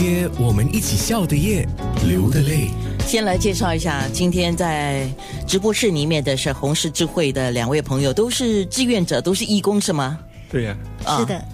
些我们一起笑的夜，流的泪。先来介绍一下，今天在直播室里面的是红十字会的两位朋友，都是志愿者，都是义工，是吗？对呀、啊是的，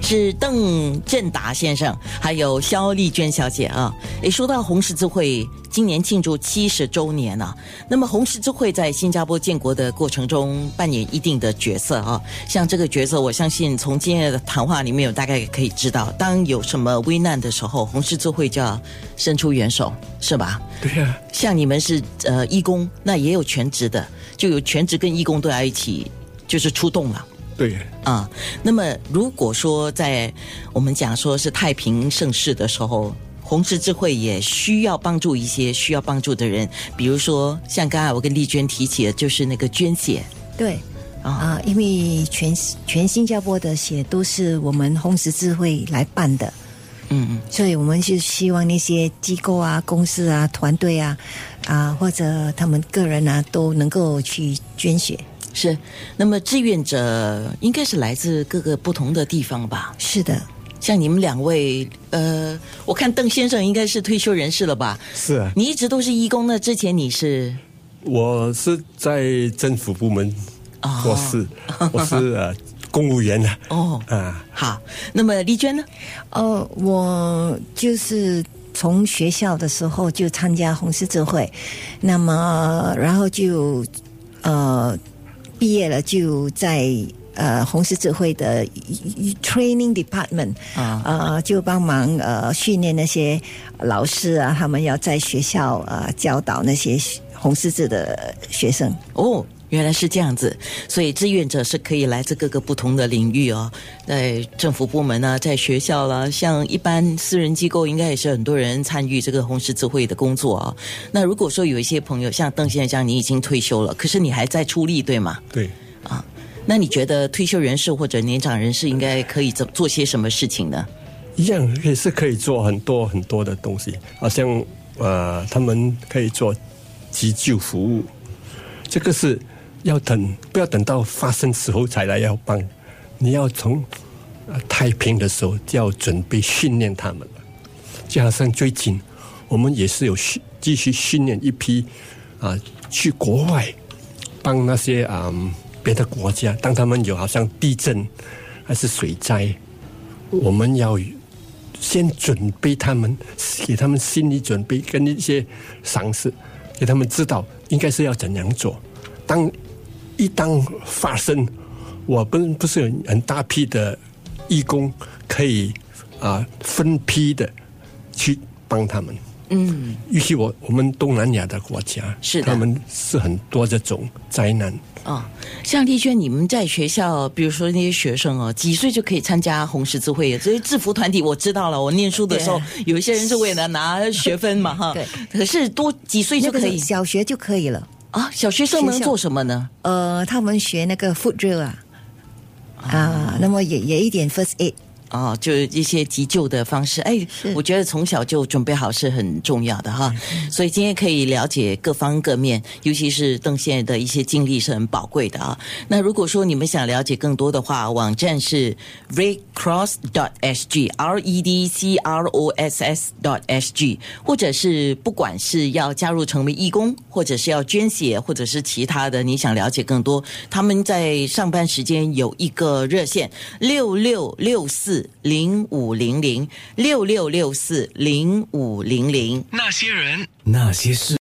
是邓振达先生，还有肖丽娟小姐啊。诶，说到红十字会，今年庆祝七十周年啊。那么红十字会在新加坡建国的过程中扮演一定的角色啊。像这个角色，我相信从今天的谈话里面有大概可以知道，当有什么危难的时候，红十字会就要伸出援手，是吧？对呀、像你们是呃义工，那也有全职的，就有全职跟义工都要一起，就是出动了。对、啊，那么如果说在我们讲说是太平盛世的时候，红十字会也需要帮助一些需要帮助的人，比如说像刚才我跟丽娟提起的，就是那个捐血对啊，啊，因为全全新加坡的血都是我们红十字会来办的，嗯。嗯，所以我们就希望那些机构啊、公司啊、团队啊啊，或者他们个人啊，都能够去捐血。是。那么志愿者应该是来自各个不同的地方吧？是的，像你们两位，呃，我看邓先生应该是退休人士了吧？是啊，你一直都是义工，那之前你是我是在政府部门做事，我是呃公务员的。哦啊，好。那么丽娟呢？呃，我就是从学校的时候就参加红十字会，那么然后就呃毕业了，就在呃红十字会的 training department 啊呃就帮忙呃训练那些老师啊，他们要在学校呃教导那些红十字的学生。哦，原来是这样子，所以志愿者是可以来自各个不同的领域哦，在政府部门啊，在学校啦，像一般私人机构，应该也是很多人参与这个红十字会的工作啊、那如果说有一些朋友像邓先生这样，你已经退休了，可是你还在出力，对吗？对，啊，那你觉得退休人士或者年长人士应该可以做做些什么事情呢？一样也是可以做很多很多的东西，好像呃，他们可以做急救服务，这个是要等不要等到发生时候才来要帮，你要从太平的时候就要准备训练他们了。就好像最近我们也是有训继续训练一批啊、去国外帮那些啊、别的国家，当他们有好像地震还是水灾，我们要先准备他们，给他们心理准备跟一些常识，给他们知道应该是要怎样做。当一旦发生，我不不是有很大批的义工可以啊、分批的去帮他们。嗯，尤其我我们东南亚的国家，是的他们是很多这种灾难。哦，像丽娟，你们在学校，比如说那些学生哦，几岁就可以参加红十字会？这些制服团体我知道了，我念书的时候，有一些人是为了拿学分嘛，哈。对。可是多几岁就可以是小学就可以了。啊？小学生能做什么呢？呃，他们学那个 foot drill 啊，啊，那么也也一点 first aid。哦，就是一些急救的方式。哎，我觉得从小就准备好是很重要的哈。所以今天可以了解各方各面，尤其是邓先生的一些经历是很宝贵的啊。那如果说你们想了解更多的话，网站是 redcross.dot.sg，r e d c r o s s dot s g，或者是不管是要加入成为义工，或者是要捐血，或者是其他的，你想了解更多，他们在上班时间有一个热线六六六四零五零零六六六四零五零零。那些人，那些事。